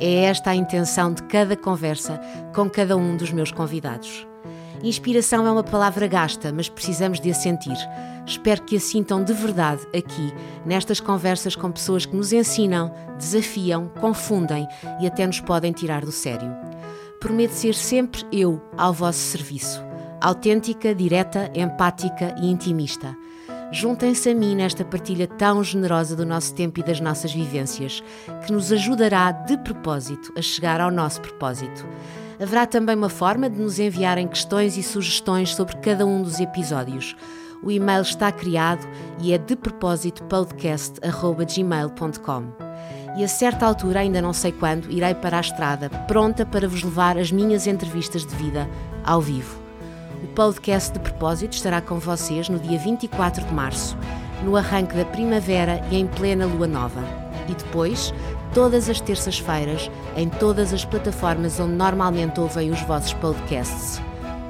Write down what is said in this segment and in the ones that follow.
É esta a intenção de cada conversa com cada um dos meus convidados. Inspiração é uma palavra gasta, mas precisamos de a sentir. Espero que a sintam de verdade aqui, nestas conversas com pessoas que nos ensinam, desafiam, confundem e até nos podem tirar do sério. Prometo ser sempre eu ao vosso serviço. Autêntica, direta, empática e intimista. Juntem-se a mim nesta partilha tão generosa do nosso tempo e das nossas vivências, que nos ajudará de propósito a chegar ao nosso propósito. Haverá também uma forma de nos enviarem questões e sugestões sobre cada um dos episódios. O e-mail está criado e é de propósito podcast.gmail.com. E a certa altura, ainda não sei quando, irei para a estrada, pronta para vos levar as minhas entrevistas de vida ao vivo. O podcast de propósito estará com vocês no dia 24 de março, no arranque da primavera e em plena lua nova. E depois, todas as terças-feiras, em todas as plataformas onde normalmente ouvem os vossos podcasts.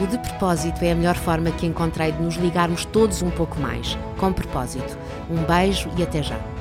O de propósito é a melhor forma que encontrei de nos ligarmos todos um pouco mais, com propósito. Um beijo e até já.